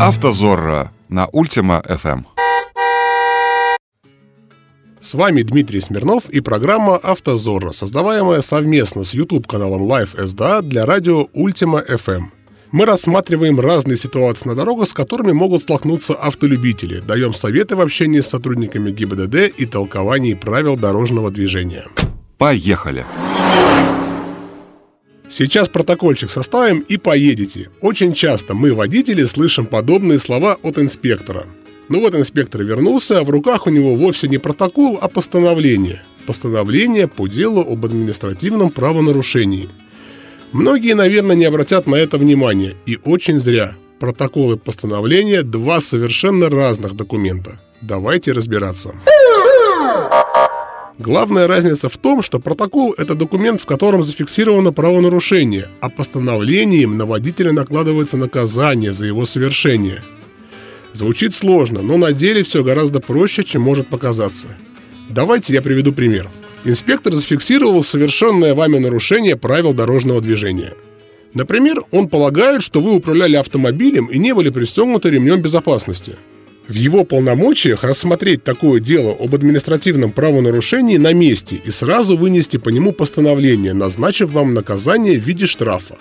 Автозорро на Ультима FM. С вами Дмитрий Смирнов и программа «Автозорро», создаваемая совместно с YouTube-каналом Live SDA для радио Ультима FM. Мы рассматриваем разные ситуации на дорогах, с которыми могут столкнуться автолюбители, даем советы в общении с сотрудниками ГИБДД и толковании правил дорожного движения. Поехали! Сейчас протокольчик составим и поедете. Очень часто мы, водители, слышим подобные слова от инспектора. Ну вот инспектор вернулся, а в руках у него вовсе не протокол, а постановление. Постановление по делу об административном правонарушении. Многие, наверное, не обратят на это внимания, и очень зря. Протоколы постановления – два совершенно разных документа. Давайте разбираться. Главная разница в том, что протокол – это документ, в котором зафиксировано правонарушение, а постановлением на водителя накладывается наказание за его совершение. Звучит сложно, но на деле все гораздо проще, чем может показаться. Давайте я приведу пример. Инспектор зафиксировал совершенное вами нарушение правил дорожного движения. Например, он полагает, что вы управляли автомобилем и не были пристегнуты ремнем безопасности – в его полномочиях рассмотреть такое дело об административном правонарушении на месте и сразу вынести по нему постановление, назначив вам наказание в виде штрафа.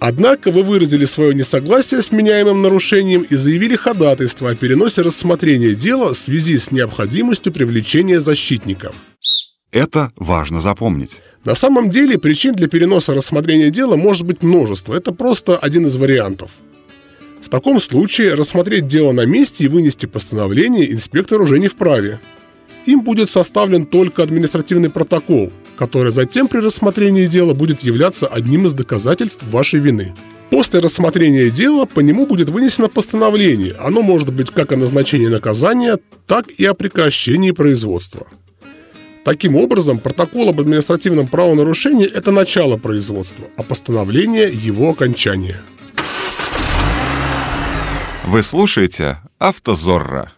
Однако вы выразили свое несогласие с меняемым нарушением и заявили ходатайство о переносе рассмотрения дела в связи с необходимостью привлечения защитника. Это важно запомнить. На самом деле причин для переноса рассмотрения дела может быть множество. Это просто один из вариантов – в таком случае рассмотреть дело на месте и вынести постановление инспектор уже не вправе. Им будет составлен только административный протокол, который затем при рассмотрении дела будет являться одним из доказательств вашей вины. После рассмотрения дела по нему будет вынесено постановление. Оно может быть как о назначении наказания, так и о прекращении производства. Таким образом, протокол об административном правонарушении – это начало производства, а постановление – его окончание – вы слушаете «Автозорро».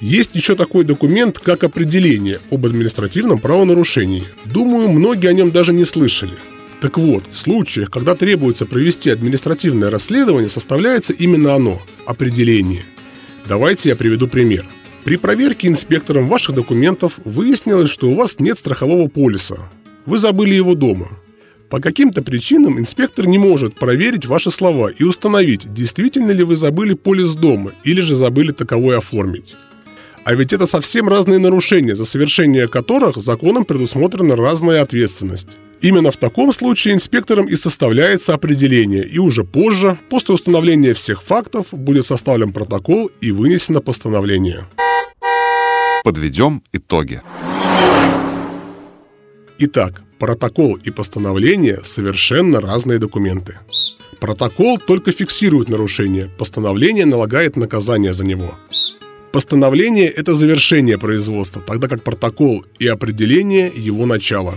Есть еще такой документ, как определение об административном правонарушении. Думаю, многие о нем даже не слышали. Так вот, в случаях, когда требуется провести административное расследование, составляется именно оно – определение. Давайте я приведу пример. При проверке инспектором ваших документов выяснилось, что у вас нет страхового полиса. Вы забыли его дома. По каким-то причинам инспектор не может проверить ваши слова и установить, действительно ли вы забыли полис дома или же забыли таковой оформить. А ведь это совсем разные нарушения, за совершение которых законом предусмотрена разная ответственность. Именно в таком случае инспектором и составляется определение, и уже позже, после установления всех фактов, будет составлен протокол и вынесено постановление. Подведем итоги. Итак, протокол и постановление – совершенно разные документы. Протокол только фиксирует нарушение, постановление налагает наказание за него. Постановление – это завершение производства, тогда как протокол и определение – его начало.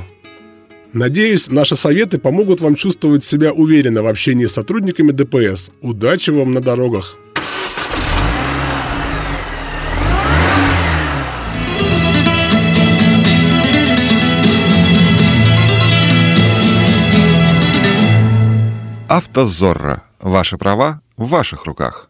Надеюсь, наши советы помогут вам чувствовать себя уверенно в общении с сотрудниками ДПС. Удачи вам на дорогах! «Автозорро». Ваши права в ваших руках.